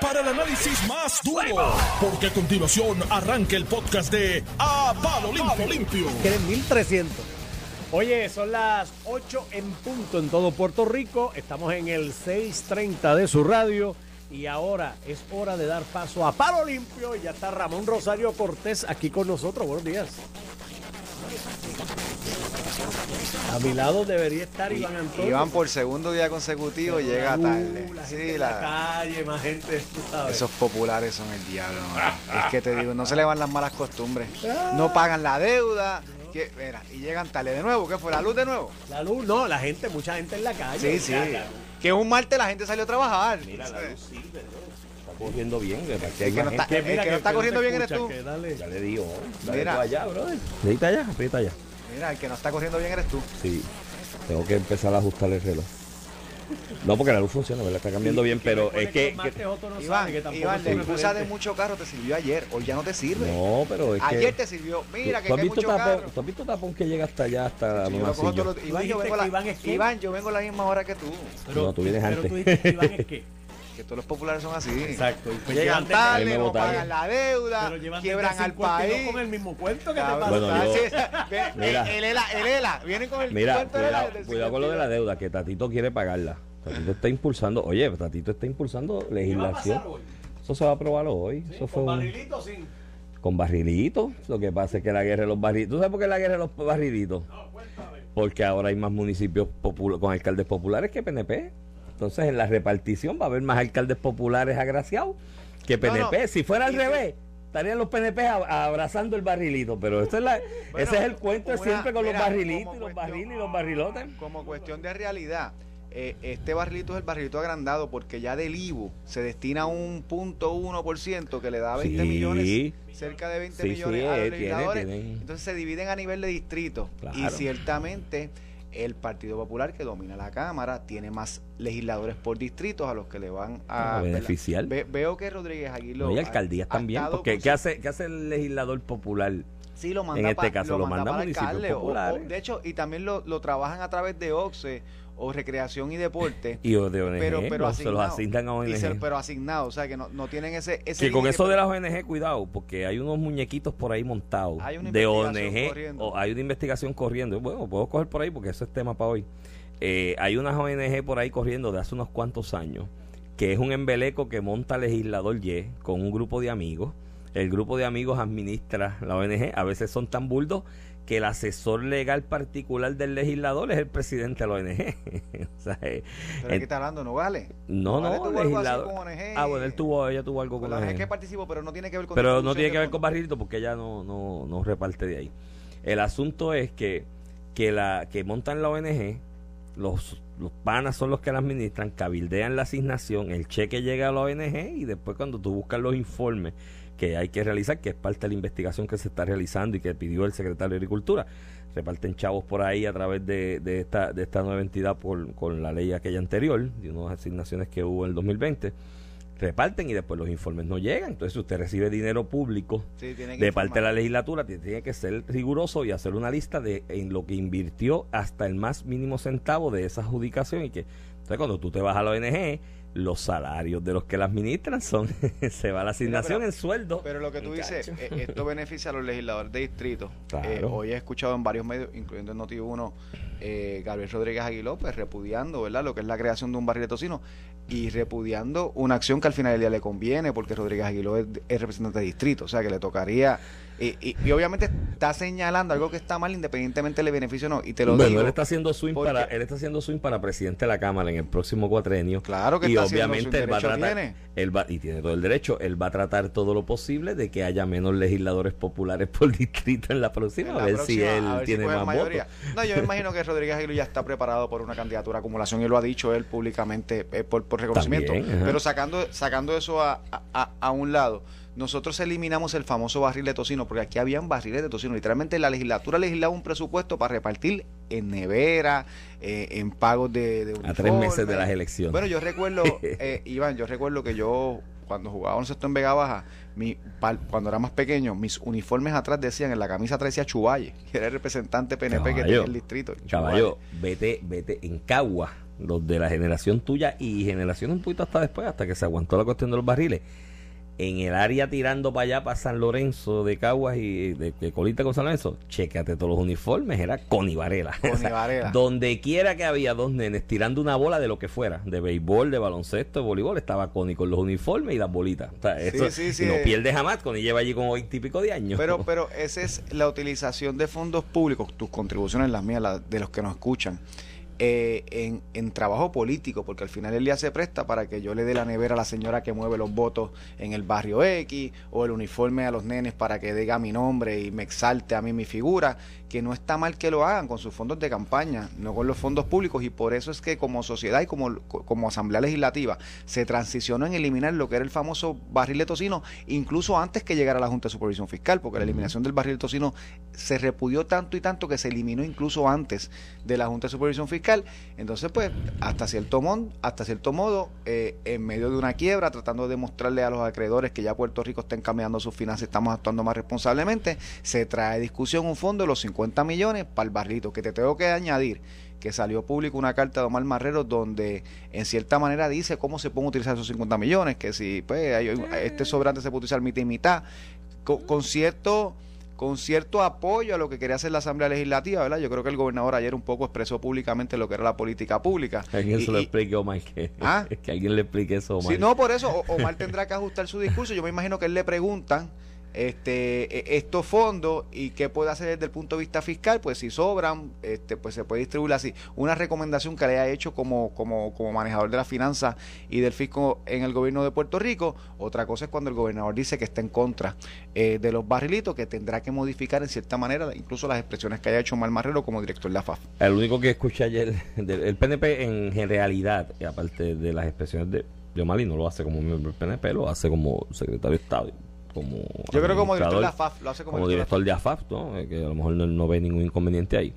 para el análisis más duro, porque a continuación arranca el podcast de A Palo Limpio. Quieren 1300. Oye, son las 8 en punto en todo Puerto Rico. Estamos en el 630 de su radio. Y ahora es hora de dar paso a Palo Limpio. Y ya está Ramón Rosario Cortés aquí con nosotros. Buenos días. A mi lado debería estar Iván Antonio. Iván por segundo día consecutivo llega Uh, tarde. la Sí, en la- la calle, más gente, tú sabes. esos populares son el diablo. ¿no? es que te digo, no se le van las malas costumbres. No pagan la deuda. que- mira, y llegan tarde de nuevo. ¿Qué fue? ¿La luz de nuevo? La luz, no, la gente, mucha gente en la calle. Sí, sí. Ya, la- Que un martes la gente salió a trabajar. Mira, la luz sirve, ¿no? Está corriendo bien. ¿verdad? Que que no está- gente. el que no está corriendo bien eres escucha, tú. que dale. Ya le digo. Dale Mira. tú allá, brother. Aprieta allá, aprieta allá. Mira, el que no está corriendo bien eres tú. Sí. Tengo que empezar a ajustar el reloj. No, porque la luz funciona, ¿verdad? Está cambiando bien, pero es que... no Iván, que Iván, es la excusa de mucho carro te sirvió ayer. Hoy ya no te sirve. No, pero es que... ayer te sirvió. Mira, que, ¿Tú has hay visto mucho tapón, carro. ¿Tú has visto tapón que llega hasta allá, hasta la Sí, yo lo Iván, yo vengo la- Iván? Iván, yo vengo a la misma hora que tú. No, tú vienes pero antes. tú Iván, es qué? Que todos los populares son así. Exacto. pues Llegan tarde, no pagan la deuda, quiebran al 52 país. con el mismo cuento que te pasa. Bueno, yo- sí, ve- Mira. el ELA, el ELA, vienen con el Mira, cuento de la- cuidado, cuidado con lo de la 52. deuda, que Tatito quiere pagarla. Tatito está impulsando, oye, Tatito está impulsando legislación. Eso se va a aprobar hoy. Eso fue Con un- barrilito, sí. con barrilitos. Lo que pasa es que la guerra de los barrilitos. ¿Tú sabes por qué la guerra de los barrilitos? Porque ahora hay más municipios con alcaldes populares que PNP. Entonces en la repartición va a haber más alcaldes populares agraciados que No, no. PNP. Si fuera al Y revés, estarían los PNP abrazando el barrilito. Pero esto es la, Bueno, ese es el cuento una- siempre con mira, los barrilitos y los barriles y los barrilotes. Como cuestión de realidad, eh, este barrilito es el barrilito agrandado porque ya del IBU se destina un punto uno por ciento que le da 20 Sí. millones, cerca de 20 Sí, millones sí, a los eh, tiene- legisladores. tienen- Entonces se dividen a nivel de distrito y Claro. ciertamente el Partido Popular que domina la Cámara tiene más legisladores por distritos a los que le van a, A beneficiar. Ve- veo que Rodríguez Aguiló No, y alcaldías ha también. Porque ¿qué hace, ¿qué hace el legislador popular? Sí, lo manda En este pa- caso, lo manda a para municipios alcalde, o- o- populares. de hecho, y también lo, lo trabajan a través de OXE o Recreación y Deporte. Y o de ONG, pero, pero los- se los asignado. asignan a se- ONG. pero asignado, o sea que no, no tienen ese... ese Que con eso de las ONG, cuidado, porque hay unos muñequitos por ahí montados Hay una de ONG, corriendo. o hay una investigación corriendo. Bueno, puedo coger por ahí porque eso es tema para hoy. Eh, hay unas ONG por ahí corriendo de hace unos cuantos años, que es un embeleco que monta legislador Y con un grupo de amigos. El grupo de amigos administra la ONG. A veces son tan burdos que el asesor legal particular del legislador es el presidente de la ONG. O sea, eh, Pero aquí está hablando, ¿no vale? no, no, algo así legislador. con ONG. Ah, bueno, él tuvo, ella tuvo algo Con con la la ONG ONG. que participó, pero no tiene que ver con... Pero no tiene que ver con. Barrilito porque ella no, no, no reparte de ahí. El asunto es que, que la que montan la ONG, los, los panas son los que la administran, cabildean la asignación, el cheque llega a la ONG y después cuando tú buscas los informes que hay que realizar, que es parte de la investigación que se está realizando y que pidió el secretario de Agricultura, reparten chavos por ahí a través de, de esta, de esta nueva entidad por, con la ley aquella anterior, de unas asignaciones que hubo en el 2020 reparten y después los informes no llegan. Entonces, si usted recibe dinero público Sí, de parte de la legislatura, tiene- tiene que ser riguroso y hacer una lista de en lo que invirtió hasta el más mínimo centavo de esa adjudicación y que entonces cuando tú te vas a la ONG los salarios de los que la administran son se va la asignación pero- en sueldo Pero lo que tú dices, eh, esto beneficia a los legisladores de distrito. Claro. Eh, hoy he escuchado en varios medios, incluyendo en Noti1, eh, Gabriel Rodríguez Aguiló, pues repudiando, ¿verdad? Lo que es la creación de un barril de tocino y repudiando una acción que al final del día le conviene, porque Rodríguez Aguiló es, es representante de distrito, o sea que le tocaría. Y, y- y obviamente está señalando algo que está mal, independientemente le beneficie o no. Y te lo bueno, digo. él está haciendo swing porque- para él está haciendo swing para presidente de la cámara en el próximo cuatrenio. Claro que y está haciendo obviamente su él va a tratar tiene. él va y tiene todo el derecho, él va a tratar todo lo posible de que haya menos legisladores populares por distrito en la próxima, En a ver próxima, si él ver tiene más mayoría. votos. No, yo me imagino que Rodríguez Aguiló ya está preparado por una candidatura a acumulación y lo ha dicho él públicamente eh, por, por reconocimiento. También. Pero sacando, sacando eso a, a- a un lado, nosotros eliminamos el famoso barril de tocino, porque aquí habían barriles de tocino. Literalmente la legislatura legislaba un presupuesto para repartir en nevera, eh, en pagos de, de A tres meses de las elecciones. Bueno, yo recuerdo, eh, Iván, yo recuerdo que yo, cuando jugaba baloncesto en Vega Baja, mi, cuando era más pequeño, mis uniformes atrás decían, en la camisa atrás decía Chuvalle, que era el representante PNP que tenía el distrito. Caballo, vete, vete en Cagua. los de la generación tuya y generación un poquito hasta después, hasta que se aguantó la cuestión de los barriles, en el área tirando para allá, para San Lorenzo de Caguas y de, Colita con San Lorenzo, chécate todos los uniformes, era Connie Varela. donde quiera que había dos nenes tirando una bola de lo que fuera, de béisbol, de baloncesto, de voleibol, estaba Connie con los uniformes y las bolitas. O sea, eso, no pierde jamás, Connie lleva allí como 20 y pico de años. Pero, pero esa es la utilización de fondos públicos, tus contribuciones, las mías, las de los que nos escuchan eh, en, en, trabajo político, porque al final el día se presta para que yo le dé la nevera a la señora que mueve los votos en el barrio X, o el uniforme a los nenes para que diga mi nombre y me exalte a mí mi figura, que no está mal que lo hagan con sus fondos de campaña, no con los fondos públicos, y por eso es que como sociedad y como, como Asamblea Legislativa se transicionó en eliminar lo que era el famoso barril de tocino, incluso antes que llegara la Junta de Supervisión Fiscal, porque la eliminación del barril de tocino se repudió tanto y tanto que se eliminó incluso antes de la Junta de Supervisión Fiscal. Entonces, pues, hasta cierto, modo, hasta cierto modo, eh, en medio de una quiebra, tratando de demostrarle a los acreedores que ya Puerto Rico está encaminando sus finanzas, estamos actuando más responsablemente, se trae discusión un fondo de los 50 millones para el barrito, que te tengo que añadir que salió público una carta de Omar Marrero donde en cierta manera dice cómo se pueden utilizar esos 50 millones, que si pues este sobrante se puede utilizar mitad y mitad, con cierto con cierto apoyo a lo que quería hacer la Asamblea Legislativa, ¿verdad? Yo creo que el gobernador ayer un poco expresó públicamente lo que era la política pública. Alguien se lo explique, Omar, que, ¿Ah? que alguien le explique eso, Omar. Sí, no, por eso Omar tendrá que ajustar su discurso. Yo me imagino que él le preguntan este, e, estos fondos y qué puede hacer desde el punto de vista fiscal, pues si sobran, este, pues se puede distribuir así. Una recomendación que le haya hecho como, como, como manejador de la finanzas y del fisco en el gobierno de Puerto Rico. Otra cosa es cuando el gobernador dice que está en contra eh, de los barrilitos, que tendrá que modificar en cierta manera incluso las expresiones que haya hecho Mal Marrero como director de la FAF. El único que escuché ayer, el PNP en realidad, aparte de las expresiones de Yomali, no lo hace como miembro del PNP, lo hace como secretario de Estado como yo creo como director de AFAF lo hace como, director, de AFAF ¿no? Eh, que a lo mejor no, ve ningún inconveniente ahí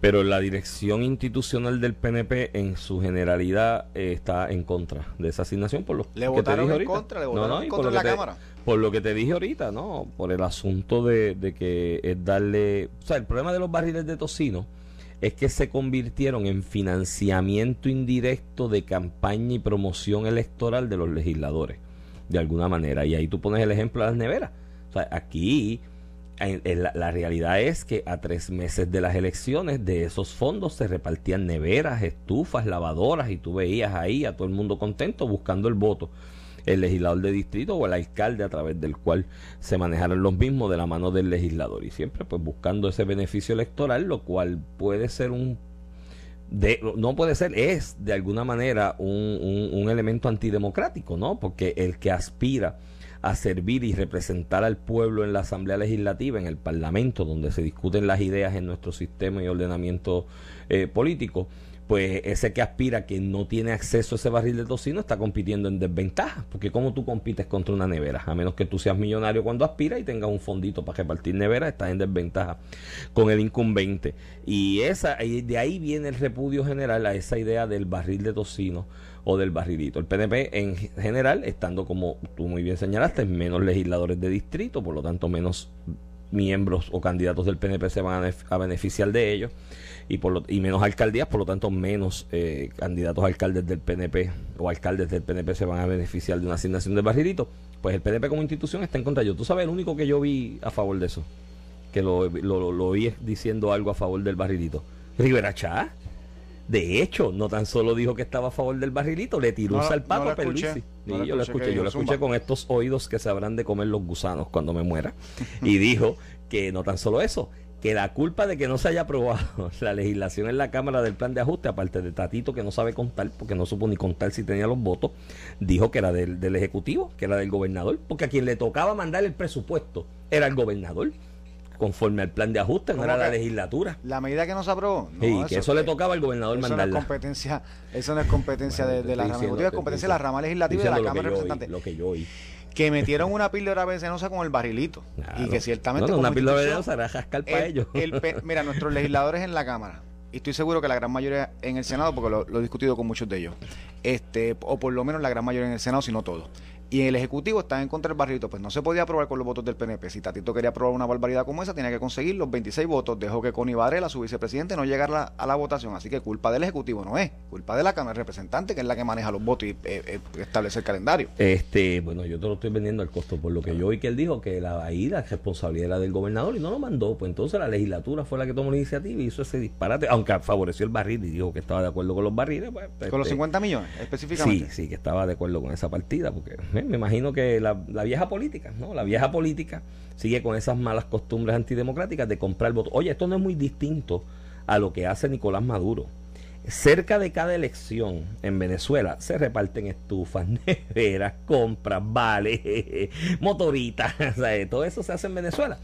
pero la dirección institucional del PNP en su generalidad eh, está en contra de esa asignación por lo le que te dije ahorita. contra, le votaron en contra la Cámara. Por lo que te dije ahorita, ¿no? Por el asunto de, de, que es darle... O sea, el problema de los barriles de tocino es que se convirtieron en financiamiento indirecto de campaña y promoción electoral de los legisladores de alguna manera. Y ahí tú pones el ejemplo de las neveras. O sea, aquí la, realidad es que a tres meses de las elecciones de esos fondos se repartían neveras, estufas, lavadoras y tú veías ahí a todo el mundo contento buscando el voto. El legislador de distrito o el alcalde a través del cual se manejaron los mismos de la mano del legislador y siempre pues buscando ese beneficio electoral, lo cual puede ser un no puede ser, es de alguna manera un, un, elemento antidemocrático, ¿no? Porque el que aspira a servir y representar al pueblo en la Asamblea Legislativa, en el Parlamento, donde se discuten las ideas en nuestro sistema y ordenamiento eh, político, pues ese que aspira que no tiene acceso a ese barril de tocino está compitiendo en desventaja, porque ¿cómo tú compites contra una nevera? A menos que tú seas millonario cuando aspira y tengas un fondito para repartir nevera, estás en desventaja con el incumbente. Y esa de ahí viene el repudio general a esa idea del barril de tocino o del barrilito. El PNP en general, estando como tú muy bien señalaste, menos legisladores de distrito, por lo tanto menos miembros o candidatos del PNP se van a, beneficiar de ellos y, por lo, y menos alcaldías, por lo tanto menos eh, candidatos alcaldes del PNP o alcaldes del PNP se van a beneficiar de una asignación de barrilito, pues el PNP como institución está en contra. Yo, tú sabes, el único que yo vi a favor de eso, que lo, lo, lo, oí diciendo algo a favor del barrilito, Rivera Chá. De hecho, no tan solo dijo que estaba a favor del barrilito, le tiró un salpazo a Perluisi. yo lo escuché, yo lo escuché con estos oídos que se habrán de comer los gusanos cuando me muera. y dijo que no tan solo eso, que la culpa de que no se haya aprobado la legislación en la Cámara del plan de ajuste, aparte de Tatito que no sabe contar, porque no supo ni contar si tenía los votos, dijo que era del, del Ejecutivo, que era del gobernador, porque a quien le tocaba mandar el presupuesto era el gobernador conforme al plan de ajuste, no era la legislatura. La medida que no se aprobó. No, que eso le tocaba al gobernador eso mandarla. No es competencia, eso no es competencia de, la rama ejecutiva, es competencia de la rama legislativa y de la Cámara de Representantes. Lo que yo oí. Que metieron una píldora venenosa con el barrilito. Y que ciertamente. No, una píldora venenosa era jascar para ellos. mira, nuestros legisladores en la Cámara, y estoy seguro que la gran mayoría en el Senado, porque lo, lo, he discutido con muchos de ellos, este o por lo menos la gran mayoría en el Senado, si no todos, y el Ejecutivo está en contra del barrilito. Pues no se podía aprobar con los votos del PNP. Si Tatito quería aprobar una barbaridad como esa, tenía que conseguir los 26 votos. Dejó que Connie Varela, su vicepresidente, no llegara a la votación. Así que culpa del Ejecutivo no es, culpa de la Cámara de Representantes, que es la que maneja los votos y eh, eh, establece el calendario. Este, bueno, yo te lo estoy vendiendo al costo, por lo que yo oí que él dijo que la ida responsabilidad era del gobernador y no lo mandó. Pues entonces la legislatura fue la que tomó la iniciativa y hizo ese disparate, aunque favoreció el barril y dijo que estaba de acuerdo con los barriles. Pues, con los 50 este, millones, específicamente. Sí, sí, que estaba de acuerdo con esa partida, porque me imagino que la, vieja política, ¿no? La vieja política sigue con esas malas costumbres antidemocráticas de comprar votos. Oye, esto no es muy distinto a lo que hace Nicolás Maduro. Cerca de cada elección en Venezuela se reparten estufas, neveras, compras, vales, motoritas, todo eso se hace en Venezuela.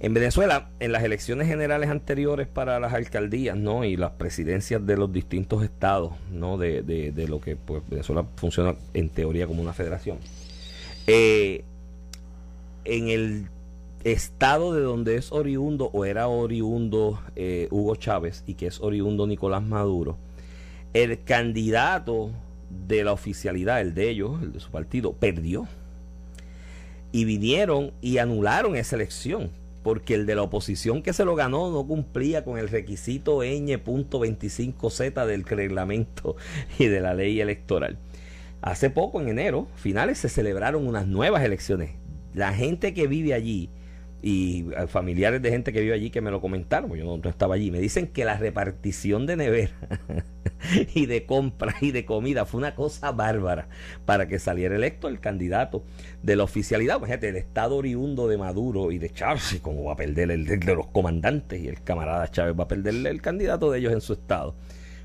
En Venezuela, en las elecciones generales anteriores para las alcaldías, ¿no? Y las presidencias de los distintos estados, ¿no? De, de, lo que pues, Venezuela funciona en teoría como una federación. Eh, en el estado de donde es oriundo o era oriundo eh, Hugo Chávez y que es oriundo Nicolás Maduro, el candidato de la oficialidad, el de ellos, el de su partido, perdió. Y vinieron y anularon esa elección, porque el de la oposición que se lo ganó no cumplía con el requisito ñ.25z del reglamento y de la ley electoral. Hace poco, en enero, finales, se celebraron unas nuevas elecciones. La gente que vive allí y eh, familiares de gente que vive allí que me lo comentaron, yo no, estaba allí, me dicen que la repartición de nevera y de compra y de comida fue una cosa bárbara para que saliera electo el candidato de la oficialidad. Fíjate, el estado oriundo de Maduro y de Chávez, como va a perder el de los comandantes y el camarada Chávez va a perder el candidato de ellos en su estado.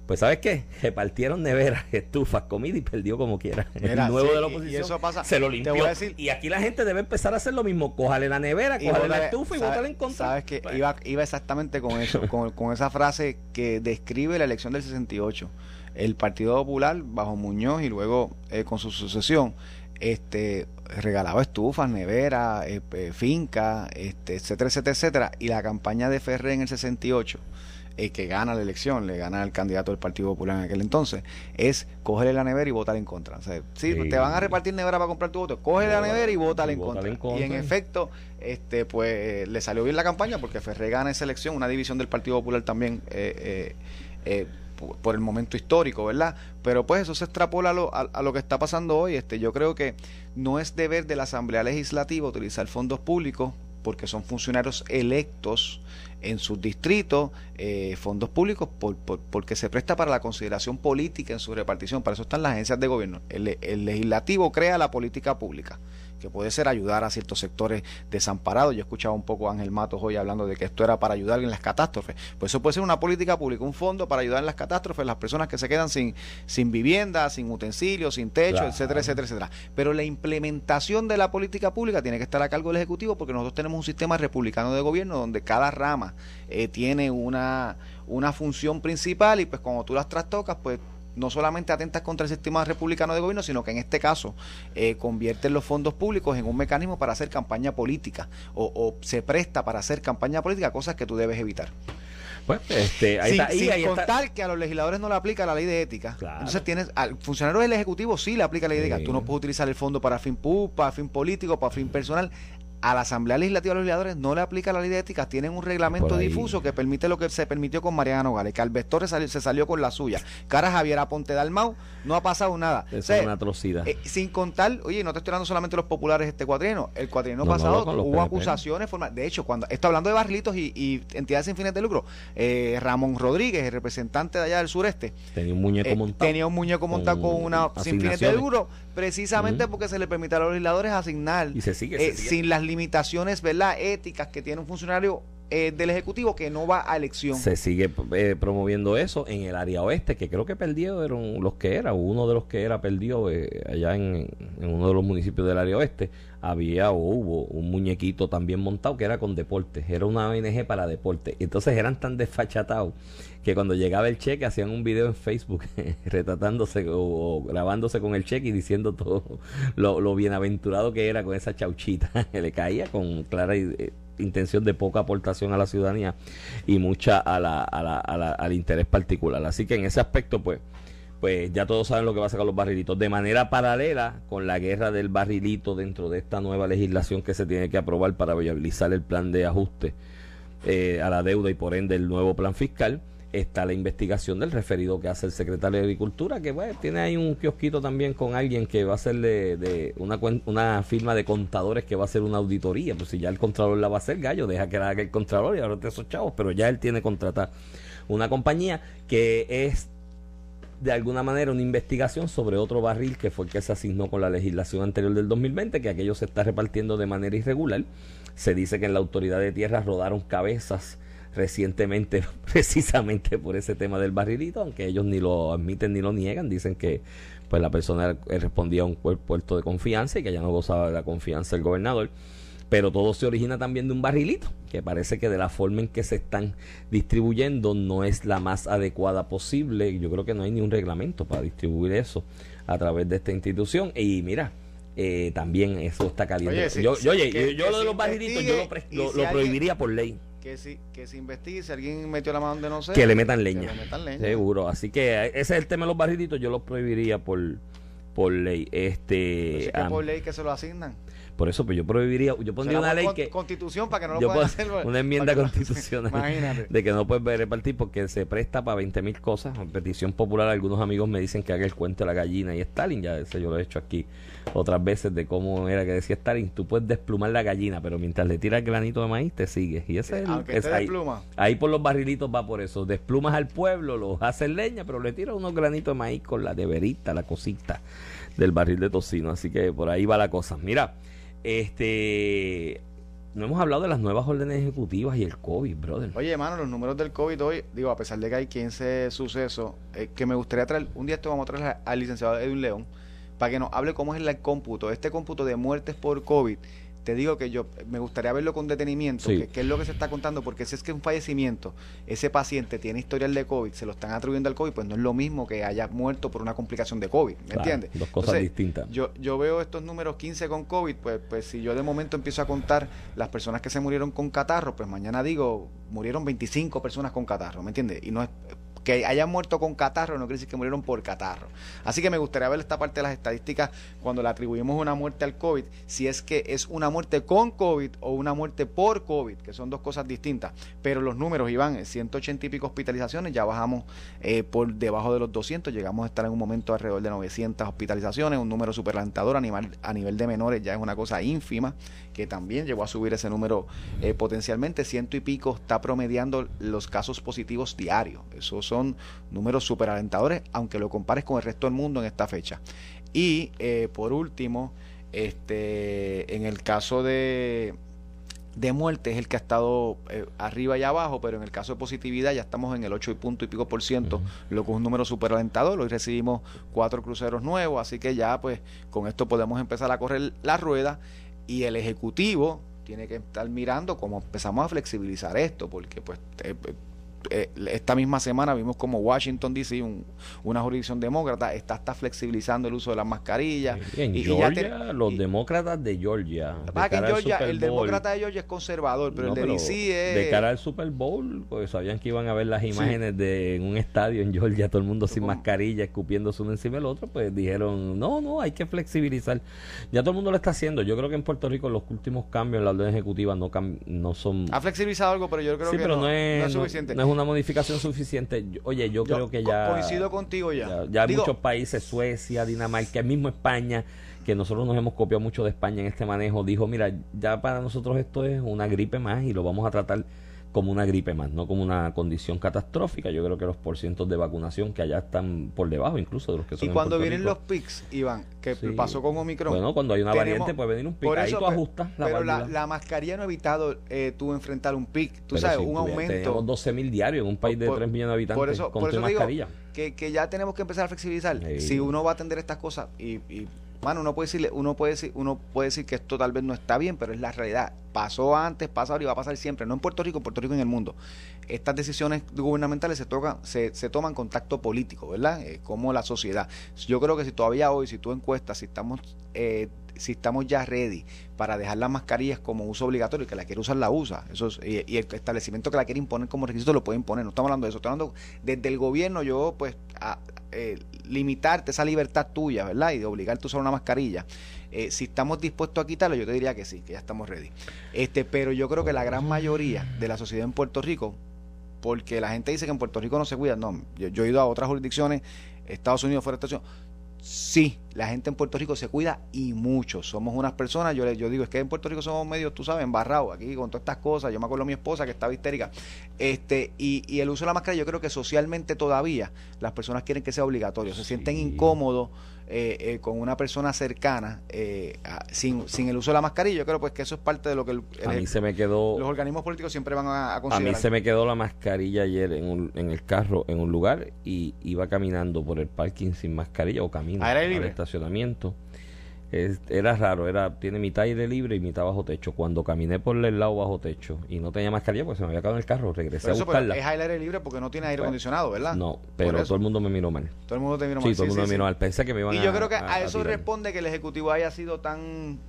Pues ¿sabes qué? Repartieron neveras, estufas, comida y perdió como quiera. el nuevo de la oposición y eso pasa, se lo limpió. y aquí la gente debe empezar a hacer lo mismo. Cójale la nevera, cójale la estufa y votarle en contra. Sabes que pues. iba, iba exactamente con eso, con, con esa frase que describe la elección del 68. El Partido Popular, bajo Muñoz y luego eh, con su sucesión, este regalaba estufas, neveras, eh, fincas, este, etcétera, etcétera, etcétera. Y la campaña de Ferrer en el 68 eh, que gana la elección, le gana el candidato del Partido Popular en aquel entonces, es cogerle la nevera y votar en contra. O sea, sí, te van a repartir nevera para comprar tu voto, coge la nevera y vota en, contra. Y en efecto, este pues le salió bien la campaña porque Ferre gana esa elección, una división del Partido Popular también eh, eh, por el momento histórico, ¿verdad? Pero pues eso se extrapola a lo, a, lo, que está pasando hoy. Este, yo creo que no es deber de la Asamblea Legislativa utilizar fondos públicos porque son funcionarios electos en sus distritos, eh, fondos públicos, por, porque se presta para la consideración política en su repartición. Para eso están las agencias de gobierno. el legislativo crea la política pública que puede ser ayudar a ciertos sectores desamparados. Yo escuchaba un poco a Ángel Matos hoy hablando de que esto era para ayudar en las catástrofes. Pues eso puede ser una política pública, un fondo para ayudar en las catástrofes, las personas que se quedan sin, sin vivienda, sin utensilios, sin techo, etcétera, etcétera, etcétera. Pero la implementación de la política pública tiene que estar a cargo del Ejecutivo porque nosotros tenemos un sistema republicano de gobierno donde cada rama eh, tiene una, una función principal y pues cuando tú las trastocas, pues no solamente atentas contra el sistema republicano de gobierno, sino que en este caso eh, convierten los fondos públicos en un mecanismo para hacer campaña política o, se presta para hacer campaña política, cosas que tú debes evitar. Pues, este, ahí está, sin contar que a los legisladores no le aplica la ley de ética. Entonces tienes, al funcionario del Ejecutivo sí le aplica la ley de ética. Tú no puedes utilizar el fondo para fin para fin político, para fin personal a la Asamblea Legislativa de los Legisladores no le aplica la ley de ética, tienen un reglamento difuso que permite lo que se permitió con Mariana Nogales, que Alvestor se salió con la suya. Cara Javier Aponte Dalmau, no ha pasado nada. es una atrocidad. Eh, sin contar, oye, no te estoy hablando solamente de los populares este cuatrieno, el cuatrieno pasado hubo acusaciones, de hecho, cuando esto hablando de barrilitos y, entidades sin fines de lucro, eh, Ramón Rodríguez, el representante de allá del sureste, tenía un muñeco eh, montado. Tenía un muñeco montado con, una sin fines de lucro, precisamente porque se le permite a los legisladores asignar y se sigue, sin las limitaciones, ¿verdad? éticas que tiene un funcionario eh, del Ejecutivo que no va a elección. Se sigue eh, promoviendo eso en el área oeste, que creo que perdieron los que era, uno de los que era perdió eh, allá en, uno de los municipios del área oeste, había o hubo un muñequito también montado que era con deportes, era una ONG para deportes. Entonces eran tan desfachatados que cuando llegaba el cheque hacían un video en Facebook retratándose o, grabándose con el cheque y diciendo todo lo, bienaventurado que era con esa chauchita que le caía con clara intención de poca aportación a la ciudadanía y mucha a la, a la, al interés particular. Así que en ese aspecto, pues, pues ya todos saben lo que va a sacar los barrilitos. De manera paralela con la guerra del barrilito dentro de esta nueva legislación que se tiene que aprobar para viabilizar el plan de ajuste eh, a la deuda y por ende el nuevo plan fiscal, está la investigación del referido que hace el secretario de Agricultura, que bueno, tiene ahí un kiosquito también con alguien que va a hacer de, una, una firma de contadores que va a hacer una auditoría. Pues si ya el contralor la va a hacer, gallo, deja que la haga el contralor y ahora te esos chavos, pero ya él tiene contratar una compañía que es de alguna manera una investigación sobre otro barril que fue el que se asignó con la legislación anterior del 2020, que aquello se está repartiendo de manera irregular. Se dice que en la autoridad de tierras rodaron cabezas recientemente precisamente por ese tema del barrilito, aunque ellos ni lo admiten ni lo niegan, dicen que pues la persona respondía a un puerto de confianza y que ya no gozaba de la confianza del gobernador pero todo se origina también de un barrilito, que parece que de la forma en que se están distribuyendo no es la más adecuada posible. Yo creo que no hay ni un reglamento para distribuir eso a través de esta institución. Y mira, eh, también eso está caliente. yo, yo, lo de los barrilitos yo lo, prohibiría por ley. Que si, que se investigue, si alguien metió la mano donde no sé. Que le metan leña. Seguro. Así que ese es el tema de los barrilitos, yo los prohibiría por, por ley. Este, por ley que se lo asignan. Por eso, pues yo prohibiría, yo pondría una ley que... Constitución para que no lo puedan hacer. Una enmienda constitucional de que no puedes repartir porque se presta para 20 mil cosas. En petición popular, algunos amigos me dicen que haga el cuento de la gallina y Stalin, ya ese yo lo he hecho aquí otras veces de cómo era que decía Stalin, tú puedes desplumar la gallina, pero mientras le tiras el granito de maíz te sigues. Y ese es, ahí, ahí por los barrilitos va por eso. Desplumas al pueblo, los haces leña, pero le tiras unos granitos de maíz con la de verita, la cosita del barril de tocino. Así que por ahí va la cosa. Mira, este. No hemos hablado de las nuevas órdenes ejecutivas y el COVID, brother. Oye, hermano, los números del COVID hoy, digo, a pesar de que hay 15 sucesos, eh, que me gustaría traer, un día esto vamos a traer al licenciado Edwin León, para que nos hable cómo es el cómputo, este cómputo de muertes por COVID te digo que yo me gustaría verlo con detenimiento, qué que, es lo que se está contando, porque si es que un fallecimiento, ese paciente tiene historial de COVID, se lo están atribuyendo al COVID, pues no es lo mismo que haya muerto por una complicación de COVID, ¿me entiendes? Dos cosas distintas. Yo, yo veo estos números 15 con COVID, pues, pues si yo de momento empiezo a contar las personas que se murieron con catarro, pues mañana digo, murieron 25 personas con catarro, ¿me entiendes? Y no es que hayan muerto con catarro no quiere decir que murieron por catarro. Así que me gustaría ver esta parte de las estadísticas cuando le atribuimos una muerte al COVID, si es que es una muerte con COVID o una muerte por COVID, que son dos cosas distintas. Pero los números, Iván, 180 y pico hospitalizaciones, ya bajamos eh, por debajo de los 200, llegamos a estar en un momento alrededor de 900 hospitalizaciones, un número súper alentador a nivel, a nivel de menores, ya es una cosa ínfima, que también llegó a subir ese número eh, potencialmente, ciento y pico está promediando los casos positivos diarios. Eso son números súper alentadores, aunque lo compares con el resto del mundo en esta fecha. Y eh, por último, este, en el caso de, de muerte es el que ha estado eh, arriba y abajo, pero en el caso de positividad ya estamos en el 8 y punto y pico por ciento, lo que es un número súper alentador. Hoy recibimos cuatro cruceros nuevos, así que ya pues con esto podemos empezar a correr la rueda y el Ejecutivo tiene que estar mirando cómo empezamos a flexibilizar esto, porque pues eh, eh, esta misma semana vimos como Washington DC, una jurisdicción demócrata, está, está flexibilizando el uso de las mascarillas. y, Georgia, los demócratas de Georgia. el demócrata de Georgia es conservador, pero el de DC es. De cara al Super Bowl, pues sabían que iban a ver las imágenes de un estadio en Georgia, todo el mundo sin mascarilla, escupiéndose uno encima del otro, pues dijeron, no, no, hay que flexibilizar. Ya todo el mundo lo está haciendo. Yo creo que en Puerto Rico los últimos cambios en la orden ejecutiva no, no son. Ha flexibilizado algo, pero yo creo que no, es, suficiente una modificación suficiente. Oye, yo, creo que ya. Coincido contigo ya. Ya, muchos países, Suecia, Dinamarca, mismo España, que nosotros nos hemos copiado mucho de España en este manejo, dijo: Mira, ya para nosotros esto es una gripe más y lo vamos a tratar como una gripe más, no como una condición catastrófica. Yo creo que los porcientos de vacunación que allá están por debajo incluso de los que son. Y cuando vienen los pics, Iván, que pasó con Omicron. Bueno, cuando hay una variante puede venir un pic. Ahí tú ajustas la Pero la, mascarilla no ha evitado eh, tú enfrentar un pic. Tú sabes, un aumento. Tenemos 12 mil diarios en un país de 3 millones de habitantes por eso, con por eso mascarilla. que, que, ya tenemos que empezar a flexibilizar. Si uno va a atender estas cosas y, y bueno, uno puede decirle, uno puede decir, uno puede decir que esto tal vez no está bien, pero es la realidad. Pasó antes, pasa ahora y va a pasar siempre, no en Puerto Rico, en Puerto Rico en el mundo. Estas decisiones gubernamentales se tocan, se, se toman con tacto político, ¿verdad? Eh, como la sociedad. Yo creo que si todavía hoy, si tú encuestas, si estamos eh, si estamos ya ready para dejar las mascarillas como uso obligatorio, que la quiere usar la usa, eso y, el establecimiento que la quiere imponer como requisito lo puede imponer, no estamos hablando de eso, estamos hablando desde el gobierno, yo pues eh, limitarte esa libertad tuya, ¿verdad? Y de obligarte a usar una mascarilla. Eh, si estamos dispuestos a quitarlo, yo te diría que sí, que ya estamos ready. Este, pero yo creo que la gran mayoría de la sociedad en Puerto Rico, porque la gente dice que en Puerto Rico no se cuida, no, yo, yo he ido a otras jurisdicciones, Estados Unidos fuera de Estados Unidos, sí, la gente en Puerto Rico se cuida y mucho. Somos unas personas, yo, le- yo digo, es que en Puerto Rico somos medio, tú sabes, embarrados aquí con todas estas cosas. Yo me acuerdo de mi esposa que estaba histérica. Este, y, y el uso de la mascarilla, yo creo que socialmente todavía las personas quieren que sea obligatorio. Se sienten incómodos eh, eh, con una persona cercana eh, a- sin, sin el uso de la mascarilla. Yo creo pues que eso es parte de lo que el- el- A mí se me quedó... los organismos políticos siempre van a, a A considerar. mí se me quedó la mascarilla ayer en, un- en el carro, en un lugar, y iba caminando por el parking sin mascarilla o camino ¿A aire al libre? estacionamiento. Es- era raro, era tiene mitad aire libre y mitad bajo techo. Cuando caminé por el lado bajo techo y no tenía mascarilla, pues se me había quedado en el carro, regresé Pero a eso, pero buscarla. es aire libre porque no tiene aire Bueno, acondicionado, ¿verdad? No, pero todo el mundo me miró mal. Todo el mundo te miró Sí, mal. todo el Sí, mundo sí, me miró sí. mal. Pensé que me iban Y a yo creo que a, a eso responde que el Ejecutivo haya sido tan,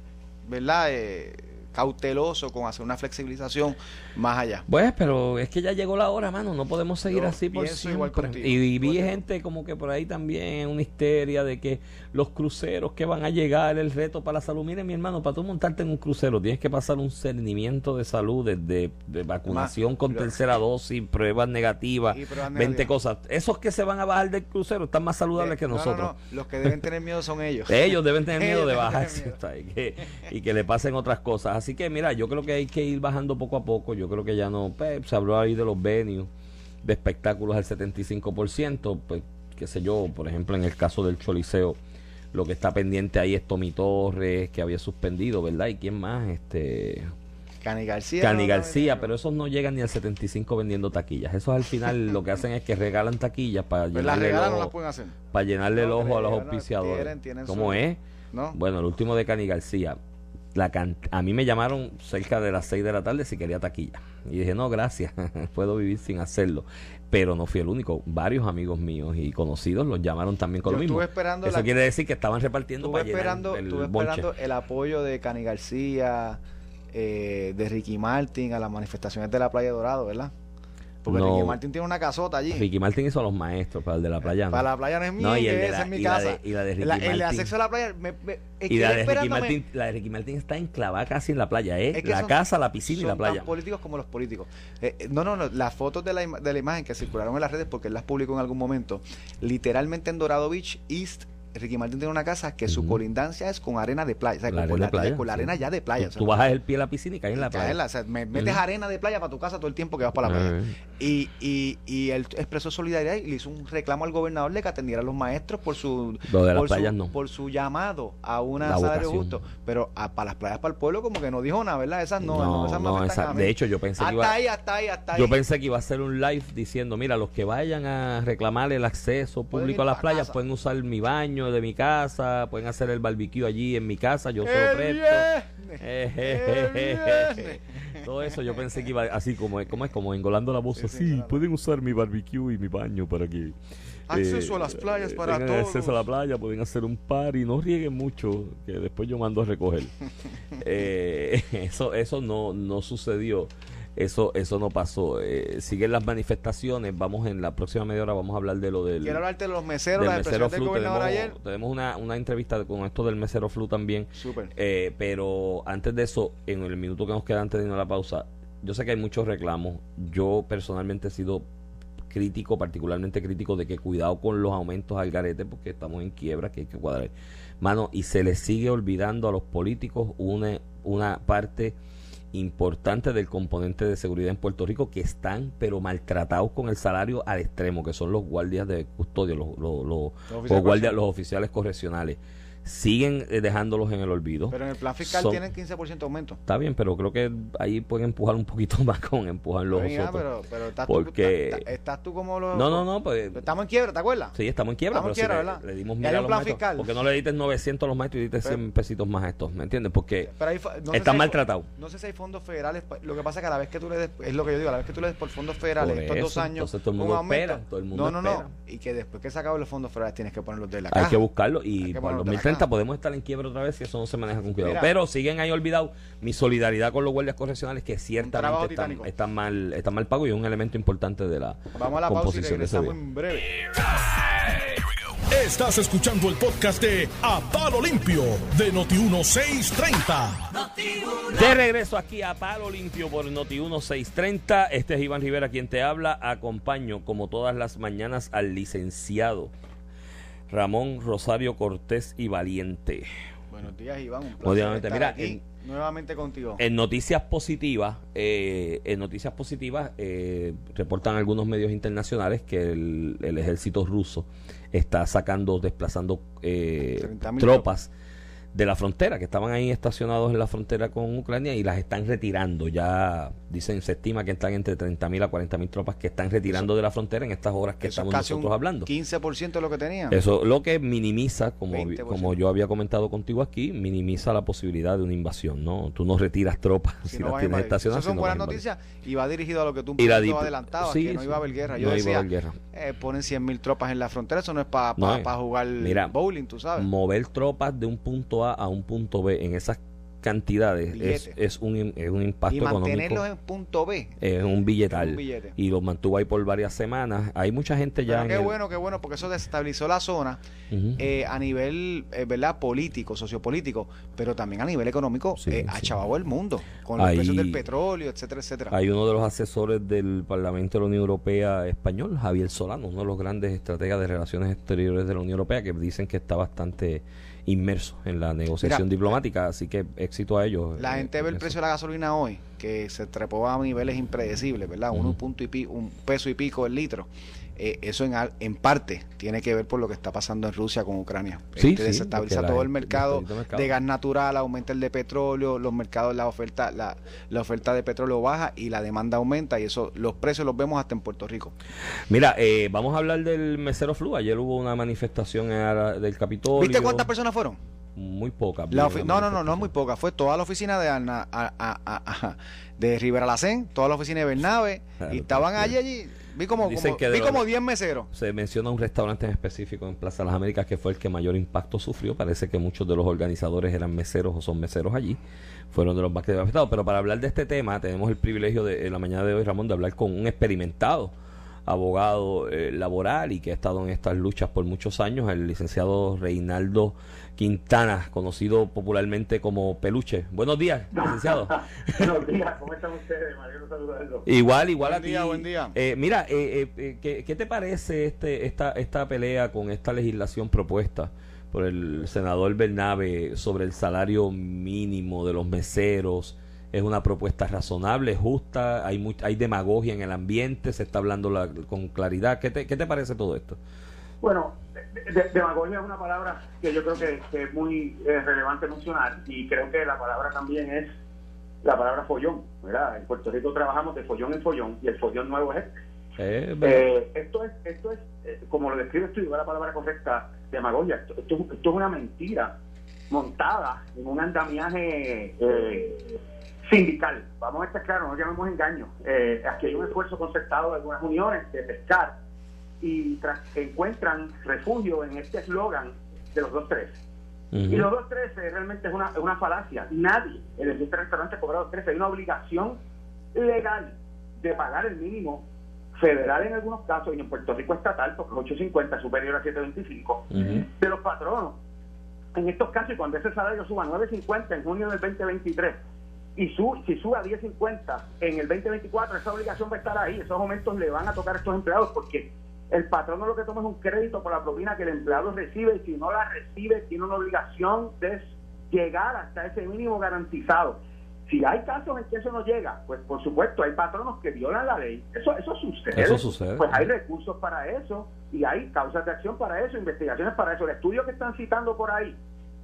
¿verdad? Eh, cauteloso con hacer una flexibilización más allá. Pues, pero es que ya llegó la hora, mano. No podemos seguir Yo así por igual siempre. contigo, Y, y vi gente como que por ahí también una histeria de que los cruceros que van a llegar, el reto para la salud. Mire, mi hermano, para tú montarte en un crucero tienes que pasar un cernimiento de salud, desde de vacunación Más- con tercera dosis, pruebas negativas, pruebas 20 negativas. cosas. Esos que se van a bajar del crucero están más saludables Eh, que no, no, nosotros. no, Los que deben tener miedo son ellos. Ellos deben tener miedo de bajarse y, que, y que le pasen otras cosas. Así que mira, yo creo que hay que ir bajando poco a poco. Yo creo que ya no, pues, se habló ahí de los venues de espectáculos al 75%, pues qué sé yo, por ejemplo, en el caso del Choliseo, lo que está pendiente ahí es Tommy Torres, que había suspendido, ¿verdad? ¿Y quién más? Este Cani García. Cani no, García, no, pero esos no llegan ni al 75 vendiendo taquillas. Esos al final lo que hacen es que regalan taquillas para Pues las llenarle, el las ojo, para llenarle el ojo a los auspiciadores. ¿Cómo es? ¿No? Bueno, el último de Cani García. La can- a mí me llamaron cerca de las 6 de la tarde si quería taquilla. Y dije, no, gracias, puedo vivir sin hacerlo. Pero no fui el único. Varios amigos míos y conocidos los llamaron también con Yo lo mismo. esperando Eso la- quiere decir que estaban repartiendo Estuve para esperando, el estuve bonche. esperando el apoyo de Cani García, eh, de Ricky Martin a las manifestaciones de la Playa Dorado, ¿verdad? Porque No. Ricky Martin tiene una casota allí. Ricky Martin hizo a los maestros para el de la playa. ¿no? Para la playa no es mía, No, y el de esa la- es mi y la de- casa. y la de Ricky La- el de Martin. acceso a la playa, me, me, es y la de, Ricky Martin, la de Ricky Martin está enclavada casi en la playa, ¿eh? es que la son- casa, la piscina y la playa. tan políticos como los políticos. Eh, eh, no, no, no. Las fotos de la, de la imagen que circularon en las redes, porque él las publicó en algún momento, literalmente en Dorado Beach, East, Ricky Martin tiene una casa que su colindancia es con arena de playa. O sea, La con, arena la, playa, con la sí. arena ya de playa. Tú, o sea, tú bajas el pie a la piscina y caes en la playa. o sea, me- metes arena de playa para tu casa todo el tiempo que vas para la playa. Y, y, y él expresó solidaridad y le hizo un reclamo al gobernador de que atendiera a los maestros por su, por, playas su no. por su llamado a un La salario justo. Pero a- para las playas, para el pueblo, como que no dijo nada, ¿verdad? Esas no, esas esa- de hecho, yo pensé que iba- ahí, hasta ahí, hasta ahí. Yo pensé que iba a ser un live diciendo, mira, los que vayan a reclamar el acceso público a las playas casa. pueden usar mi baño de mi casa, pueden hacer el barbecue allí en mi casa, yo se lo ¡El presto. Eh. Todo eso yo pensé que iba así como es, como es como engolando la voz Sí, sí, así, claro. pueden usar mi barbecue y mi baño para que Acceso a las playas para todos. acceso a la playa, pueden hacer un par y no rieguen mucho, que después yo mando a recoger. Eh, eso eso no, no sucedió. Eso eso no pasó. Eh, siguen las manifestaciones. Vamos en la próxima media hora vamos a hablar de lo del, Quiero hablarte de los meseros, del la mesero del gobernador Tenemos, ayer. tenemos una, una entrevista con esto del mesero flu también. Súper. Eh, pero antes de eso, en el minuto que nos queda antes de irnos a la pausa, yo sé que hay muchos reclamos. Yo personalmente he sido crítico, particularmente crítico de que cuidado con los aumentos al garete porque estamos en quiebra, que hay que cuadrar. Mano, y se les sigue olvidando a los políticos una, una parte importante del componente de seguridad en Puerto Rico que están pero maltratados con el salario al extremo, que son los guardias de custodio, los, los, los- oficiales guardias, los oficiales correccionales siguen eh, dejándolos en el olvido. Pero en el plan fiscal Son, tienen 15% aumento. Está bien, pero creo que ahí pueden empujar un poquito más con empujarlos los ah, Pero, pero, estás, porque... tú, estás, estás, tú, como los... No, no, no. Pues, estamos en quiebra, ¿te acuerdas? Sí, estamos en quiebra. Estamos pero en quiebra, ¿verdad? Le, le, plan fiscal. Porque no le diste 900 a los maestros y diste 100 pesitos más a estos, ¿me entiendes? Porque pero ahí, no están maltratados. No sé si hay fondos federales. Lo que pasa es que a la vez que tú le des... Es lo que yo digo, a la vez que tú le des por fondos federales estos dos años... Entonces todo el mundo espera. Todo el mundo no, no, no. Y que después que se acaben los fondos federales tienes que ponerlos de la caja. Hay que buscarlos y por los Ah. podemos estar en quiebra otra vez si eso no se maneja con cuidado. Pero siguen ahí olvidados mi solidaridad con los guardias correccionales que ciertamente están, mal están mal pagos y un elemento importante de la Vamos a la composición pausa y de ese en breve. Estás escuchando el podcast de A Palo Limpio de Noti1630. De regreso aquí a Palo Limpio por Noti1630. Este es Iván Rivera quien te habla. Acompaño como todas las mañanas al licenciado Ramón Rosario Cortés y Valiente. Buenos días, Iván. Un placer estar mira, aquí en- nuevamente contigo. En noticias positivas, eh, en noticias positivas eh, reportan algunos medios internacionales que el, el ejército ruso está sacando, desplazando eh, 30.000 tropas de la frontera, que estaban ahí estacionados en la frontera con Ucrania y las están retirando. Ya dicen, se estima que están entre 30.000 a 40.000 tropas que están retirando de la frontera en estas horas que estamos casi nosotros un hablando. 15% de lo que tenían. Eso lo que minimiza, como, 20%. como yo había comentado contigo aquí, minimiza la posibilidad de una invasión, ¿no? Tú no retiras tropas si, Si no las tienes estacionadas. Esas son si no buenas invadir. noticias y va dirigido a lo que tú un Y poquito adelantabas, sí, que no sí. iba a haber guerra. Yo No iba a decía, haber guerra. eh, ponen 100.000 tropas en la frontera, eso no es para No es. jugar Mira, bowling, tú sabes. Mover tropas de un punto A a un punto B en esas cantidades es, es, un, es un impacto y económico. mantenerlos en punto B. Es un billetal. Un billete. Y los mantuvo ahí por varias semanas. Hay mucha gente ya. Pero en qué el- bueno, qué bueno, porque eso desestabilizó la zona eh, a nivel, eh, ¿verdad? Político, sociopolítico, pero también a nivel económico, Sí, eh, sí. ha el mundo, con los Ahí- precios del petróleo, etcétera, etcétera. Hay uno de los asesores del Parlamento de la Unión Europea español, Javier Solano, uno de los grandes estrategas de relaciones exteriores de la Unión Europea, que dicen que está bastante inmerso en la negociación Mira, diplomática, así que éxito a ellos. La eh, gente ve el precio de la gasolina hoy, que se trepó a niveles impredecibles, ¿verdad? Ujú. Un punto y pi- un peso y pico el litro. Eh, eso en, en parte tiene que ver por lo que está pasando en Rusia con Ucrania. Sí, Este, sí, desestabiliza todo el mercado estabiliza el mercado. de gas natural, aumenta el de petróleo, los mercados, la oferta, la, la oferta de petróleo baja y la demanda aumenta y eso, los precios los vemos hasta en Puerto Rico. Mira, eh, vamos a hablar del mesero flu. Ayer hubo una manifestación del Capitolio. ¿Viste cuántas personas fueron? Muy pocas. No, no, no, no es muy poca. Fue toda la oficina de Ana- a- a- a- a- de Rivera Lacén, toda la oficina de Bernabe, Claro, y estaban allí, allí. Vi como, Dicen como, que de vi los- como 10 meseros. Se menciona un restaurante en específico en Plaza de las Américas que fue el que mayor impacto sufrió. Parece que muchos de los organizadores eran meseros o son meseros allí. Fueron de los más que afectados. Pero para hablar de este tema, tenemos el privilegio de en la mañana de hoy, Ramón, de hablar con un experimentado abogado eh, laboral y que ha estado en estas luchas por muchos años, el licenciado Reinaldo Quintana, conocido popularmente como Peluche. Buenos días, licenciado. Buenos días, ¿cómo están ustedes? Alegro saludarlos. Igual, igual Buen a ti. día, buen día. Eh, mira, eh, eh, eh, ¿qué, qué te parece este, esta, esta pelea con esta legislación propuesta por el senador Bernabe sobre el salario mínimo de los meseros? ¿Es una propuesta razonable, justa? ¿Hay, muy- hay demagogia en el ambiente? ¿Se está hablando la- con claridad? ¿Qué te, ¿Qué te parece todo esto? Bueno, de- de- demagogia es una palabra que yo creo que, que es muy eh, relevante mencionar y creo que la palabra también es la palabra follón, ¿verdad? En Puerto Rico trabajamos de follón en follón y el follón nuevo es este. Eh. Eh, esto es, esto es como lo describes tú, la palabra correcta, demagogia. Esto, esto, esto es una mentira montada en un andamiaje eh, sindical. Vamos a estar claros, no llamemos engaño. Eh, aquí hay un esfuerzo concertado de algunas uniones de pescar y encuentran refugio en este eslogan de los dos tres. Y Ujú. los dos tres eh, realmente es una, es una falacia. Nadie en el restaurante cobra los tres. Hay una obligación legal de pagar el mínimo federal en algunos casos y en Puerto Rico estatal, porque es 850 superior a 725, Ujú. de los patronos. En estos casos, y cuando ese salario suba a 9.50 en junio del 2023 y su, si sube a 10.50 en el 2024, esa obligación va a estar ahí. Esos aumentos le van a tocar a estos empleados porque el patrono lo que toma es un crédito por la propina que el empleado recibe y si no la recibe tiene una obligación de llegar hasta ese mínimo garantizado. Si hay casos en que eso no llega, pues por supuesto hay patronos que violan la ley. Eso eso sucede. Eso sucede. Pues hay recursos para eso y hay causas de acción para eso, investigaciones para eso. El estudio que están citando por ahí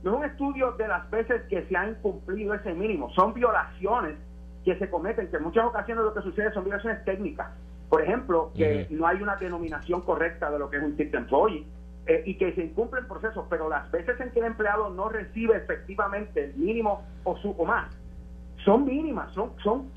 no es un estudio de las veces que se ha incumplido ese mínimo, son violaciones que se cometen, que en muchas ocasiones lo que sucede son violaciones técnicas. Por ejemplo, que no hay una denominación correcta de lo que es un tip employee eh, y que se incumplen procesos, pero las veces en que el empleado no recibe efectivamente el mínimo o, su, o más, son mínimas, son, son,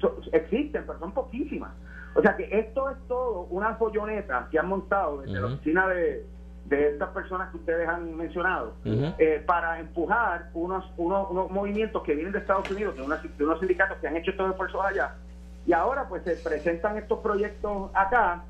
son- existen, pero son poquísimas. O sea que esto es todo una folloneta que han montado desde la oficina de, de estas personas que ustedes han mencionado eh, para empujar unos, unos, unos movimientos que vienen de Estados Unidos, de, unas- de unos sindicatos que han hecho estos esfuerzos allá. Y ahora pues se presentan estos proyectos acá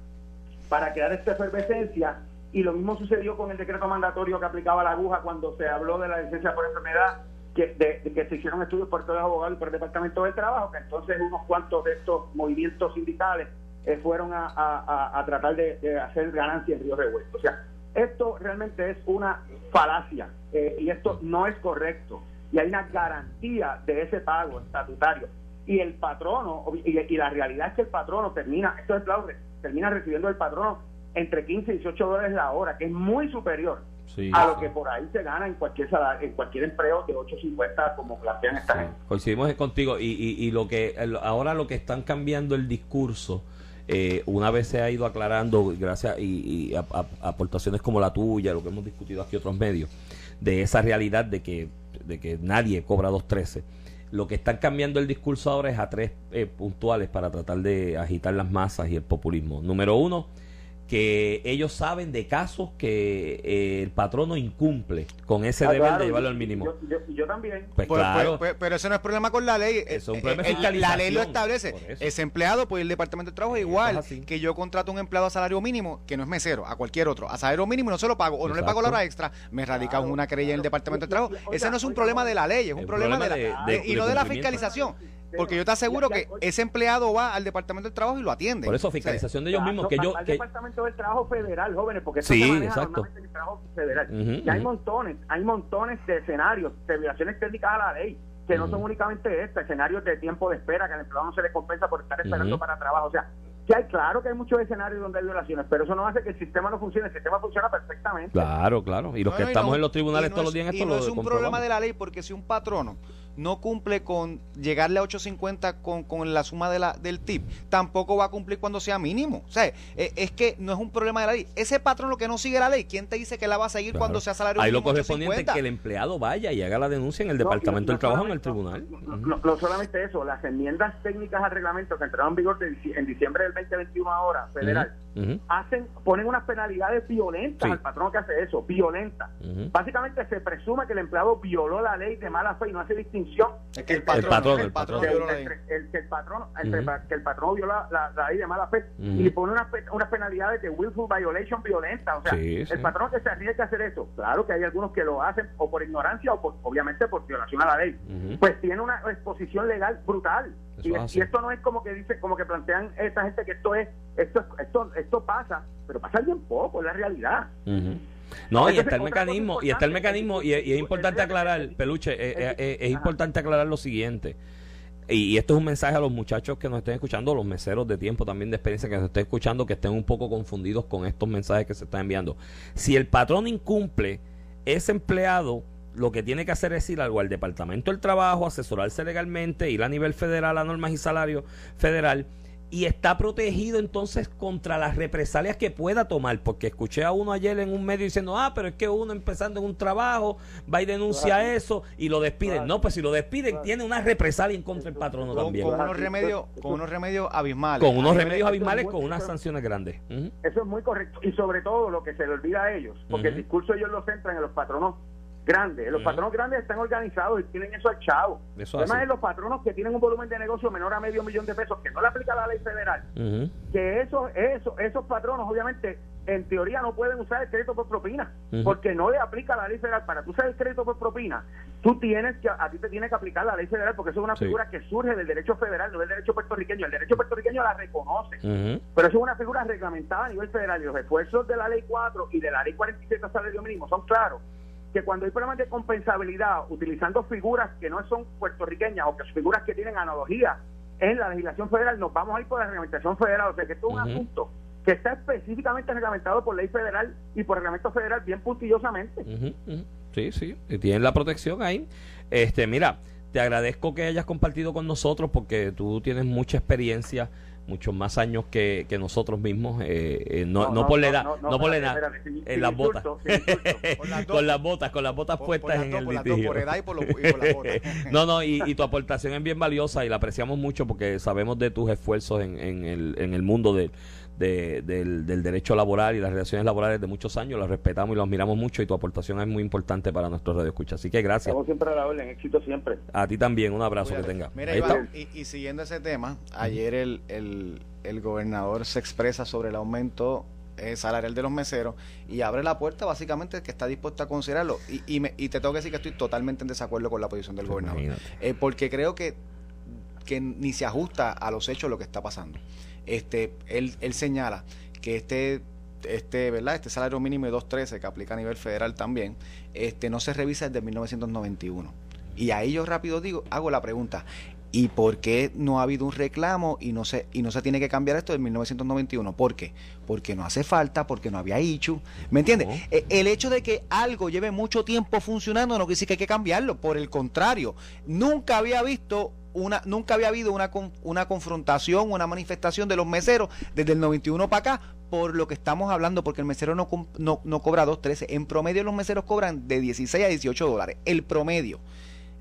para crear esta efervescencia Y lo mismo sucedió con el decreto mandatorio que aplicaba la aguja cuando se habló de la licencia por enfermedad, que, de, que se hicieron estudios por todos los abogados y por el Departamento del Trabajo, que entonces unos cuantos de estos movimientos sindicales eh, fueron a, tratar de, hacer ganancias en Río Revuelto. O sea, esto realmente es una falacia eh, y esto no es correcto. Y hay una garantía de ese pago estatutario. Y el patrono, y, la realidad es que el patrono termina, esto es termina recibiendo el patrono entre 15 y 18 dólares la hora, que es muy superior a lo que por ahí se gana en cualquier en cualquier empleo de 8.50 como plantean esta gente. Coincidimos contigo y, y, lo que ahora lo que están cambiando el discurso eh, una vez se ha ido aclarando gracias y, a, aportaciones como la tuya, lo que hemos discutido aquí otros medios, de esa realidad de que, de que nadie cobra 2.13. Lo que están cambiando el discurso ahora es a tres eh, puntuales para tratar de agitar las masas y el populismo. Número uno, que ellos saben de casos que eh, el patrono incumple con ese ah, deber de llevarlo al mínimo. Yo, también. Pues, pues, claro. Pues, pero ese no es problema con la ley. es un problema La ley lo establece. Ese empleado, pues el Departamento de Trabajo es igual que yo contrato a un empleado a salario mínimo, que no es mesero, a cualquier otro, a salario mínimo no se lo pago, o no le pago la hora extra, me radica una querella en el Departamento de Trabajo. ese no es un problema de la ley, es un problema, de, la, y no de la fiscalización. Porque yo te aseguro que ese empleado va al Departamento del Trabajo y lo atiende. Por eso, fiscalización de ellos mismos. que yo, al Departamento del Trabajo Federal, jóvenes, porque eso se maneja normalmente en el trabajo federal. y hay montones, hay montones de escenarios, de violaciones técnicas a la ley, que no son únicamente estas, escenarios de tiempo de espera, que al empleado no se le compensa por estar esperando para trabajo. O sea, que hay, claro que hay muchos escenarios donde hay violaciones, pero eso no hace que el sistema no funcione, el sistema funciona perfectamente. Claro, claro. Y los que estamos en los tribunales todos los días esto y no es un problema de la ley, porque si un patrono no cumple con llegarle a 850 con, con la suma de la, del tip, tampoco va a cumplir cuando sea mínimo. O sea, e, es, que no es un problema de la ley. Ese patrón lo que no sigue la ley, ¿quién te dice que la va a seguir cuando sea salario mínimo? Ahí lo correspondiente es que el empleado vaya y haga la denuncia en el Departamento del Trabajo en el tribunal. No, solamente eso, las enmiendas técnicas al reglamento que entraron en vigor en diciembre del 2021 ahora, federal, hacen ponen unas penalidades violentas al patrón que hace eso, violentas. Básicamente se presume que el empleado violó la ley de mala fe y no hace distinción. Es que el patrón, el patrón, el, que el patrón, que el patrón viola la, ley de mala fe y pone unas una penalidades de willful violation violenta. O sea, el patrón que se arriesga a hacer eso, claro que hay algunos que lo hacen o por ignorancia o por, obviamente por violación a la ley, pues tiene una exposición legal brutal. Y, esto no es como que dice, como que plantean esta gente que esto es, esto, esto, esto pasa, pero pasa bien poco, es la realidad. No, y está el mecanismo, y está el mecanismo, y, es importante aclarar, Peluche, eh, eh, eh, es, importante aclarar lo siguiente. Y, esto es un mensaje a los muchachos que nos estén escuchando, los meseros de tiempo también de experiencia que nos estén escuchando, que estén un poco confundidos con estos mensajes que se están enviando. Si el patrón incumple, ese empleado lo que tiene que hacer es ir algo al Departamento del Trabajo, asesorarse legalmente, ir a nivel federal a normas y salario federal y está protegido entonces contra las represalias que pueda tomar, porque escuché a uno ayer en un medio diciendo, ah, pero es que uno empezando en un trabajo va y denuncia eso y lo despiden. No, pues si lo despiden tiene una represalia en contra del patrono también. Con unos remedios, con unos remedios abismales. Con unos remedios abismales, con unas sanciones grandes. Eso es muy correcto. Y sobre todo lo que se le olvida a ellos, porque el discurso ellos lo centran en los patronos grandes. Los patronos grandes están organizados y tienen eso al chavo. Además, los patronos que tienen un volumen de negocio menor a medio millón de pesos, que no le aplica la ley federal, que esos, esos, esos patronos, obviamente, en teoría no pueden usar el crédito por propina, porque no le aplica la ley federal. Para tú usar el crédito por propina, tú tienes que, a ti te tiene que aplicar la ley federal, porque eso es una figura que surge del derecho federal, no del derecho puertorriqueño. El derecho puertorriqueño la reconoce, pero eso es una figura reglamentada a nivel federal. Y los esfuerzos de la ley 4 y de la ley 47 salario mínimo son claros que cuando hay problemas de compensabilidad utilizando figuras que no son puertorriqueñas o que son figuras que tienen analogía en la legislación federal, nos vamos a ir por la reglamentación federal. O sea que esto es un asunto que está específicamente reglamentado por ley federal y por reglamento federal bien puntillosamente. Sí, sí, y tienen la protección ahí. Este, mira, te agradezco que hayas compartido con nosotros porque tú tienes mucha experiencia muchos más años que, que nosotros mismos, eh, eh no, no, por la edad, no, por la edad, en las botas, con las botas, con las botas puestas en el litigio. no, no, y, y, tu aportación es bien valiosa y la apreciamos mucho porque sabemos de tus esfuerzos en, en, el, en el mundo de, de, del, del, derecho laboral y las relaciones laborales de muchos años, los respetamos y los miramos mucho y tu aportación es muy importante para nuestro radio escucha. Así que gracias. Estamos siempre a la orden, éxito siempre. A ti también, un abrazo que tenga. Mira, y, siguiendo ese tema, ayer el, el, el gobernador se expresa sobre el aumento eh, salarial de los meseros y abre la puerta básicamente que está dispuesto a considerarlo. Y, y, me- y te tengo que decir que estoy totalmente en desacuerdo con la posición del gobernador. Eh, porque creo que, que ni se ajusta a los hechos lo que está pasando. Este, él, él señala que este, este, ¿verdad? Este salario mínimo de 2.13 que aplica a nivel federal también, este, no se revisa desde 1991. Y ahí yo rápido digo, hago la pregunta. ¿Y por qué no ha habido un reclamo y no se y no se tiene que cambiar esto en 1991? ¿Por qué? Porque no hace falta, porque no había hecho. ¿Me entiendes? No. Eh, El hecho de que algo lleve mucho tiempo funcionando no quiere decir que hay que cambiarlo. Por el contrario, nunca había visto una, nunca había habido una, una confrontación, una manifestación de los meseros desde el 91 para acá, por lo que estamos hablando, porque el mesero no, no, no cobra 2.13. En promedio los meseros cobran de 16 a 18 dólares. El promedio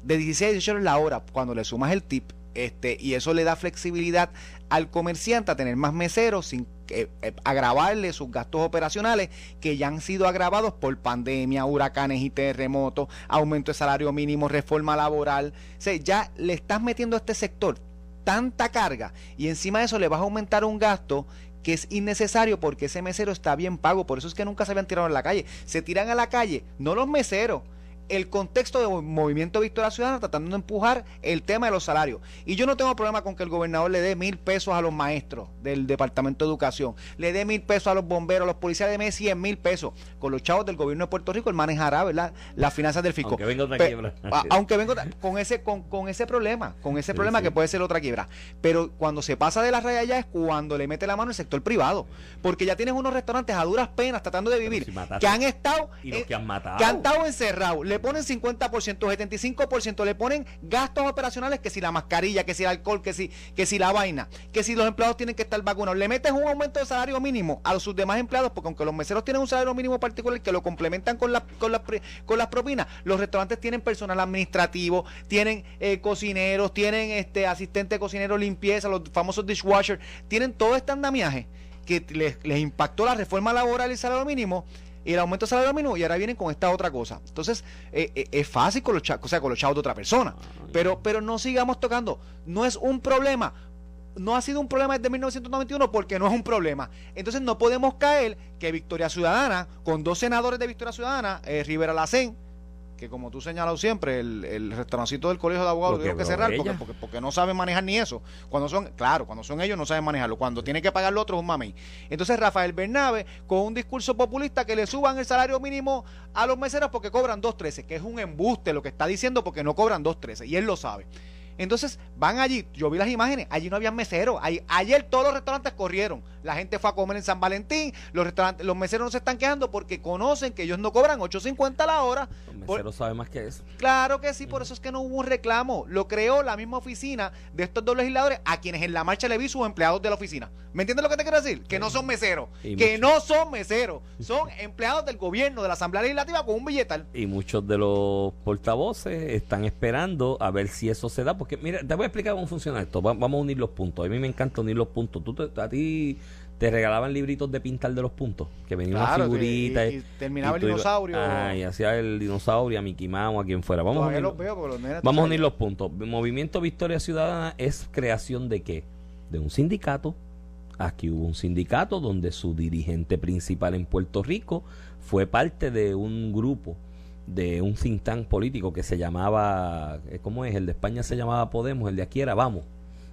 de 16 a 18 dólares la hora cuando le sumas el tip este y eso le da flexibilidad al comerciante a tener más meseros sin eh, eh, agravarle sus gastos operacionales que ya han sido agravados por pandemia, huracanes y terremotos, aumento de salario mínimo, reforma laboral. O sea, ya le estás metiendo a este sector tanta carga y encima de eso le vas a aumentar un gasto que es innecesario porque ese mesero está bien pago, por eso es que nunca se habían tirado a la calle. Se tiran a la calle, no los meseros, el contexto de Movimiento Victoria Ciudadana tratando de empujar el tema de los salarios. Y yo no tengo problema con que el gobernador le dé mil pesos a los maestros del Departamento de Educación, le dé mil pesos a los bomberos, a los policías, de cien mil pesos. Con los chavos del gobierno de Puerto Rico, él manejará ¿verdad? las finanzas del fisco. Aunque venga otra Pe- quiebra. aunque venga con ese, con, con ese problema, con ese Sí, problema sí. que puede ser otra quiebra. Pero cuando se pasa de la raya ya es cuando le mete la mano el sector privado. Porque ya tienes unos restaurantes a duras penas tratando de vivir si que han estado Y los que han matado. que han estado encerrados, le ponen 50%, 75%, le ponen gastos operacionales, que si la mascarilla, que si el alcohol, que si, que si la vaina, que si los empleados tienen que estar vacunados, le metes un aumento de salario mínimo a sus demás empleados, porque aunque los meseros tienen un salario mínimo particular que lo complementan con, la, con, pri- con las propinas, los restaurantes tienen personal administrativo, tienen eh, cocineros, tienen este asistente de cocinero, limpieza, los famosos dishwashers, tienen todo este andamiaje que les impactó la reforma laboral y el salario mínimo y el aumento del salario mínimo y ahora vienen con esta otra cosa. Entonces, eh, eh, es fácil con los chavos, o sea, con los chavos de otra persona. Pero, pero no sigamos tocando. No es un problema. No ha sido un problema desde 1991 porque no es un problema. Entonces no podemos caer que Victoria Ciudadana, con dos senadores de Victoria Ciudadana, eh, Rivera Lacén, que como tú señalado siempre, el, el restaurancito del colegio de abogados tuvieron que cerrar porque, porque, porque no saben manejar ni eso. Cuando son, claro, cuando son ellos no saben manejarlo. Cuando tienen que pagar lo otro es un mami. Entonces Rafael Bernabe, con un discurso populista que le suban el salario mínimo a los meseros porque cobran 2.13, que es un embuste lo que está diciendo porque no cobran 2.13 y él lo sabe. Entonces van allí, yo vi las imágenes, allí no había meseros. Ahí- ayer todos los restaurantes corrieron. La gente fue a comer en San Valentín, los restaurantes, los meseros no se están quejando porque conocen que ellos no cobran 8.50 la hora. Los Por- meseros saben más que eso. Claro que sí, por eso es que no hubo un reclamo. Lo creó la misma oficina de estos dos legisladores a quienes en la marcha le vi sus empleados de la oficina. ¿Me entiendes lo que te quiero decir? Que no son meseros. Y que no son meseros. Son empleados del gobierno, de la Asamblea Legislativa con un billetal. Y muchos de los portavoces están esperando a ver si eso se da. Porque, mira, te voy a explicar cómo funciona esto. Va- vamos a unir los puntos. A mí me encanta unir los puntos. ¿Tú te- a ti te regalaban libritos de pintar de los puntos. Que venía Claro, una figurita. y- y terminaba el dinosaurio. Ah, y hacía el dinosaurio, a Mickey Mouse, a quien fuera. Vamos a unir, los veo, pero los nenes, vamos a unir los puntos. Movimiento Victoria Ciudadana es creación de qué? De un sindicato. Aquí hubo un sindicato donde su dirigente principal en Puerto Rico fue parte de un grupo de un think tank político que se llamaba, eh, ¿cómo es? El de España se llamaba Podemos, el de aquí era Vamos.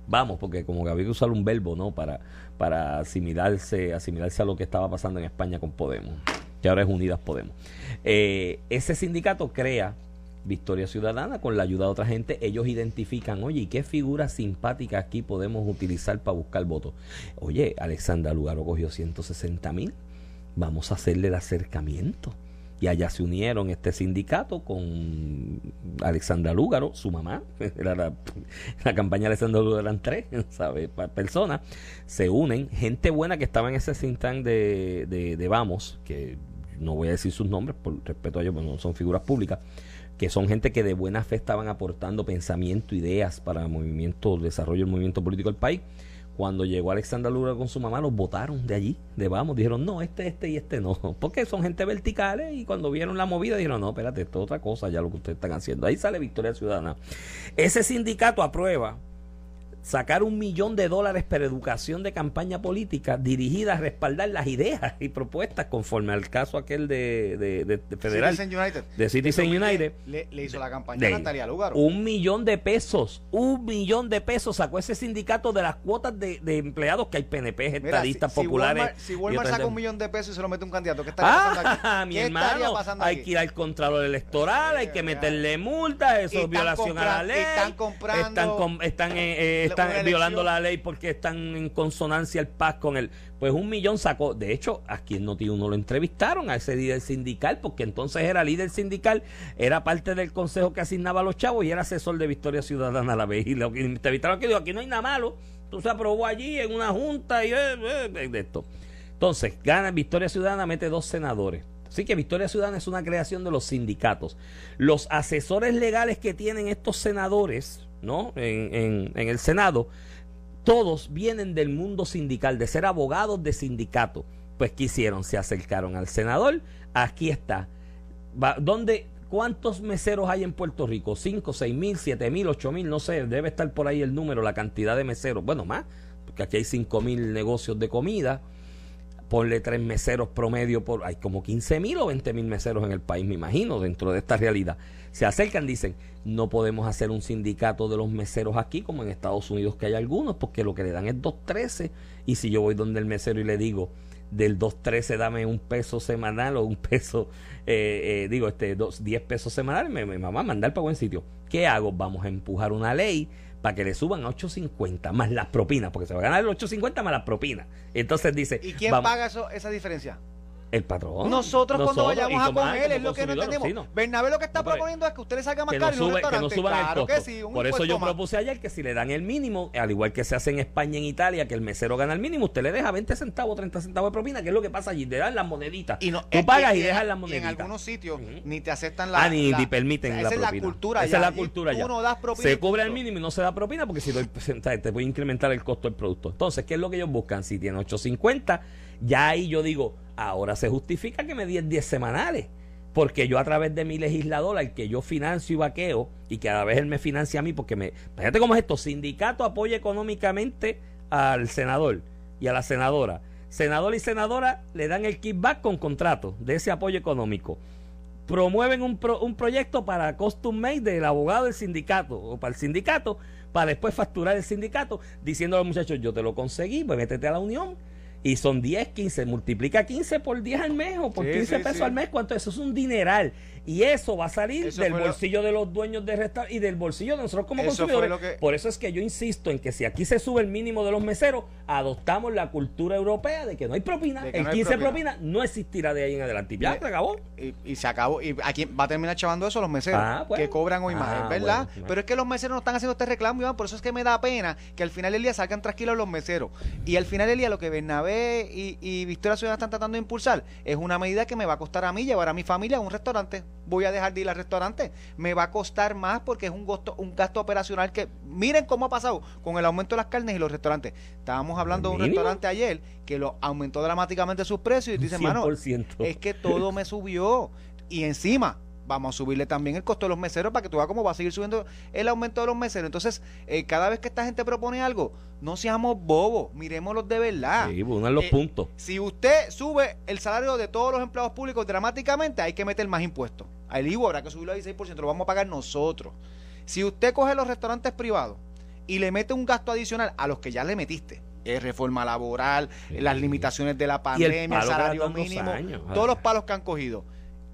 Vamos, porque como que había un verbo, ¿no? Para, para asimilarse, asimilarse a lo que estaba pasando en España con Podemos, que ahora es Unidas Podemos. Eh, ese sindicato crea Victoria Ciudadana con la ayuda de otra gente. Ellos identifican, oye, ¿y qué figura simpática aquí podemos utilizar para buscar votos? Oye, Alexandra Lugaro cogió 160 mil. Vamos a hacerle el acercamiento. Y allá se unieron este sindicato con Alexandra Lúgaro, su mamá, era la, campaña de Alexandra Lúgaro eran tres, Personas, se unen, gente buena que estaba en ese think de, de, de Vamos, que no voy a decir sus nombres por respeto a ellos, pero no son figuras públicas, que son gente que de buena fe estaban aportando pensamiento, ideas para el movimiento, desarrollo del movimiento político del país. Cuando llegó Alexandra Lúgaro con su mamá, los votaron de allí, de vamos, dijeron, no, este, este y este no, porque son gente verticales y cuando vieron la movida dijeron, no, espérate, esto es otra cosa, ya lo que ustedes están haciendo. Ahí sale Victoria Ciudadana. Ese sindicato aprueba sacar un millón de dólares para educación de campaña política dirigida a respaldar las ideas y propuestas conforme al caso aquel de, de, de- federal Citizen United. de Citizen United Le, le hizo la campaña a Natalia Lugaro. un millón de pesos un millón de pesos sacó ese sindicato de las cuotas de, de empleados que hay PNP estadistas si, si populares Walmart, si Walmart saca un millón de pesos y se lo mete un candidato, ¿qué estaría pasando aquí? Ah, mi ¿Qué estaría hermano, pasando hay aquí? que ir al control electoral, hay que meterle multas, eso es violación a la ley. están comprando están, com- están, eh, eh, están violando la ley porque están en consonancia el paz con el. Pues un millón sacó. De hecho, aquí en Noti uno lo entrevistaron a ese líder sindical, porque entonces era líder sindical, era parte del consejo que asignaba a los chavos y era asesor de Victoria Ciudadana a la vez. Y lo que entrevistaron aquí dijo: aquí no hay nada malo. Tú se aprobó allí en una junta y eh, eh, de esto. Entonces, gana Victoria Ciudadana, mete dos senadores. Así que Victoria Ciudadana es una creación de los sindicatos. Los asesores legales que tienen estos senadores, ¿no? En, en- el Senado, todos vienen del mundo sindical, de ser abogados de sindicato. Pues ¿qué hicieron? Se acercaron al senador. Aquí está. ¿Dónde, ¿Cuántos meseros hay en Puerto Rico? ¿Cinco, seis mil, siete mil, ocho mil? No sé, debe estar por ahí el número, la cantidad de meseros. Bueno, más, porque aquí hay cinco mil negocios de comida. Ponle tres meseros promedio por. Hay como 15 mil o 20 mil meseros en el país, me imagino, dentro de esta realidad. Se acercan, dicen: No podemos hacer un sindicato de los meseros aquí, como en Estados Unidos, que hay algunos, porque lo que le dan es 2.13. Y si yo voy donde el mesero y le digo: Del 2.13 dame un peso semanal o un peso, eh, eh, digo, este, dos, 10 pesos semanales, me, va a mandar para buen sitio. ¿Qué hago? Vamos a empujar una ley para que le suban a 8.50 más las propinas, porque se va a ganar el 8.50 más las propinas. Entonces dice: ¿Y quién vamos- paga eso, esa diferencia? El patrón. Nosotros, cuando vayamos a comer, es lo que no entendemos. sí, no. Bernabé lo que está No, proponiendo es que usted le salga más caro no sube- que no suban el Claro costo. que sí, un Por eso yo más. propuse ayer que si le dan el mínimo, al igual que se hace en España y en Italia, que el mesero gana el mínimo, usted le deja 20 centavos, 30 centavos de propina, que es lo que pasa allí, te dan las moneditas. Y no- Tú pagas y, y- dejas las moneditas. En algunos sitios ni te aceptan la. ah, ni, la- ni permiten esa la es propina. la cultura Esa es la cultura ya. no das propina se y cubre el mínimo y no se da propina porque si doy, te voy a incrementar el costo del producto. Entonces, ¿qué es lo que ellos buscan? Si tiene 850, ya ahí yo digo, ahora se justifica que me den 10 semanales. Porque yo a través de mi legislador, al que yo financio y vaqueo, y que a la vez él me financia a mí, porque me... Fíjate cómo es esto, sindicato apoya económicamente al senador y a la senadora. Senador y senadora le dan el kickback con contrato de ese apoyo económico. Promueven un, pro- un proyecto para custom made del abogado del sindicato o para el sindicato, para después facturar el sindicato, diciendo a los muchachos, yo te lo conseguí, pues métete a la unión. Y son 10, 15, multiplica 15 por 10 al mes o por Sí, 15 sí, pesos sí. al mes, ¿cuánto? Eso es un dineral. Y eso va a salir Eso del lo- bolsillo de los dueños de restaurantes y del bolsillo de nosotros como Eso consumidores. lo que- Por eso es que yo insisto en que si aquí se sube el mínimo de los meseros, adoptamos la cultura europea de que no hay propina. El no hay 15 propina. propina. no existirá de ahí en adelante. Ya, se acabó. Y, y se acabó. ¿Y a quién va a terminar chavando eso? Los meseros. Ah, bueno. Que cobran hoy Ah, más, ¿verdad? bueno. Pero es que los meseros no están haciendo este reclamo, Iván. Por eso es que me da pena que al final del día salgan tranquilos los meseros. Y al final del día lo que Bernabé y, y Victoria Ciudadana están tratando de impulsar es una medida que me va a costar a mí llevar a mi familia a un restaurante. Voy a dejar de ir al restaurante. Me va a costar más porque es un gasto, un gasto operacional que... Miren cómo ha pasado con el aumento de las carnes y los restaurantes. Estábamos hablando de un ¿Mínimo? restaurante ayer que lo aumentó dramáticamente sus precios y dice, mano, 100%. es que todo me subió. Y encima, vamos a subirle también el costo de los meseros para que tú veas cómo va a seguir subiendo el aumento de los meseros. Entonces, eh, cada vez que esta gente propone algo, no seamos bobos, miremoslos de verdad. Sí, los Eh, puntos. Si usted sube el salario de todos los empleados públicos dramáticamente, hay que meter más impuestos. Al IVA habrá que subirlo al 16%, lo vamos a pagar nosotros. Si usted coge los restaurantes privados y le mete un gasto adicional a los que ya le metiste, eh, reforma laboral, Sí. las limitaciones de la el pandemia, el, salario mínimo, años. Todos los palos que han cogido.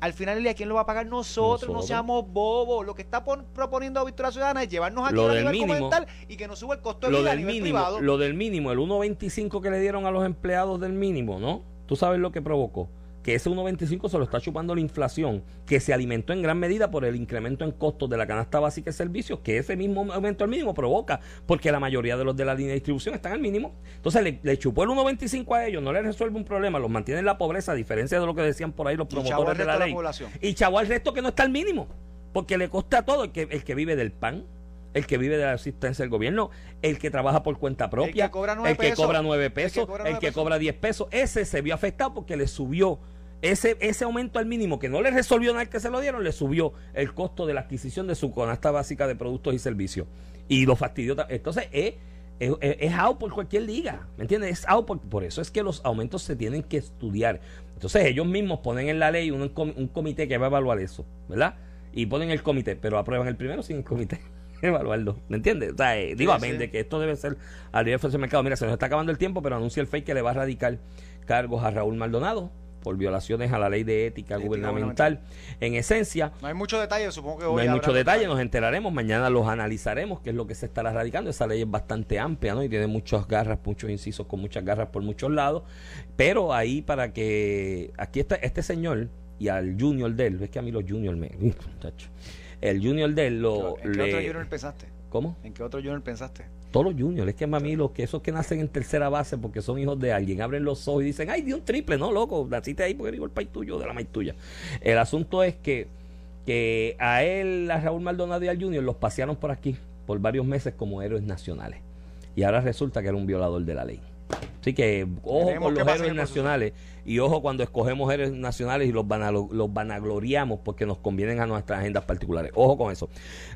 Al final día, ¿quién lo va a pagar? Nosotros, no seamos bobos. Lo que está pon- proponiendo Victoria Ciudadana es llevarnos aquí Lo a nivel comercial y que nos suba el costo de Lo vida a del nivel mínimo, privado. lo del mínimo, el 1.25 que le dieron a los empleados del mínimo, ¿no? Tú sabes lo que provocó. Que ese 1.25 se lo está chupando la inflación, que se alimentó en gran medida por el incremento en costos de la canasta básica de servicios, que ese mismo aumento al mínimo provoca, porque la mayoría de los de la línea de distribución están al mínimo. Entonces le, le chupó el 1.25 a ellos, no les resuelve un problema, los mantiene en la pobreza, a diferencia de lo que decían por ahí los promotores de la ley. Y chavo al resto que no está al mínimo, porque le costa todo el que, el que vive del pan. El que vive de la asistencia del gobierno, el que trabaja por cuenta propia, el que cobra nueve pesos, el que cobra 10 pesos, ese se vio afectado porque le subió ese, ese aumento al mínimo que no le resolvió nada que se lo dieron, le subió el costo de la adquisición de su canasta básica de productos y servicios. Y lo fastidió. Entonces, es es, es- es out por cualquier liga, ¿me entiendes? Es out por, por eso es que los aumentos se tienen que estudiar. Entonces ellos mismos ponen en la ley un, com- un comité que va a evaluar eso, ¿verdad? Y ponen el comité, pero aprueban el primero sin el comité. Evaluarlo, ¿me entiendes? O sea, eh, digo, Sí, amén sí. de que esto debe ser al nivel del mercado. Mira, se nos está acabando el tiempo, pero anuncia el FEI que le va a radicar cargos a Raúl Maldonado por violaciones a la ley de ética, Ética gubernamental. En esencia, No hay mucho detalle, supongo que hoy no hay mucho detalle, nos enteraremos, mañana los analizaremos, qué es lo que se estará radicando. Esa ley es bastante amplia, ¿no? Y tiene muchas garras, muchos incisos con muchas garras por muchos lados. Pero ahí para que. Aquí está este señor y al junior de él, ves que a mí los juniors me. Muchacho. El junior de él lo. ¿En qué le- otro junior pensaste? ¿Cómo? ¿En qué otro junior pensaste? Todos los juniors, es que mami, los que esos que nacen en tercera base porque son hijos de alguien, abren los ojos y dicen, ay, di un triple, no, loco, naciste ahí porque digo el país tuyo, de la maíz tuya. El asunto es que, que a él, a Raúl Maldonado y al Junior los pasearon por aquí por varios meses como héroes nacionales. Y ahora resulta que era un violador de la ley. Así que ojo con los héroes nacionales y ojo cuando escogemos héroes nacionales y los, vanalo- los vanagloriamos porque nos convienen a nuestras agendas particulares. Ojo con eso.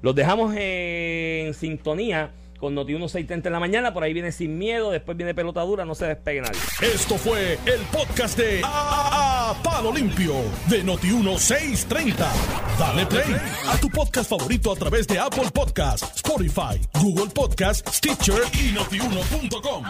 Los dejamos en sintonía con Noti 1630 en la mañana. Por ahí viene Sin Miedo, después viene Pelota Dura. No se despegue nadie. Esto fue el podcast de A, A- Palo Limpio de Noti1630. Dale play a tu podcast favorito a través de Apple Podcasts, Spotify, Google Podcasts, Stitcher y notiuno.com.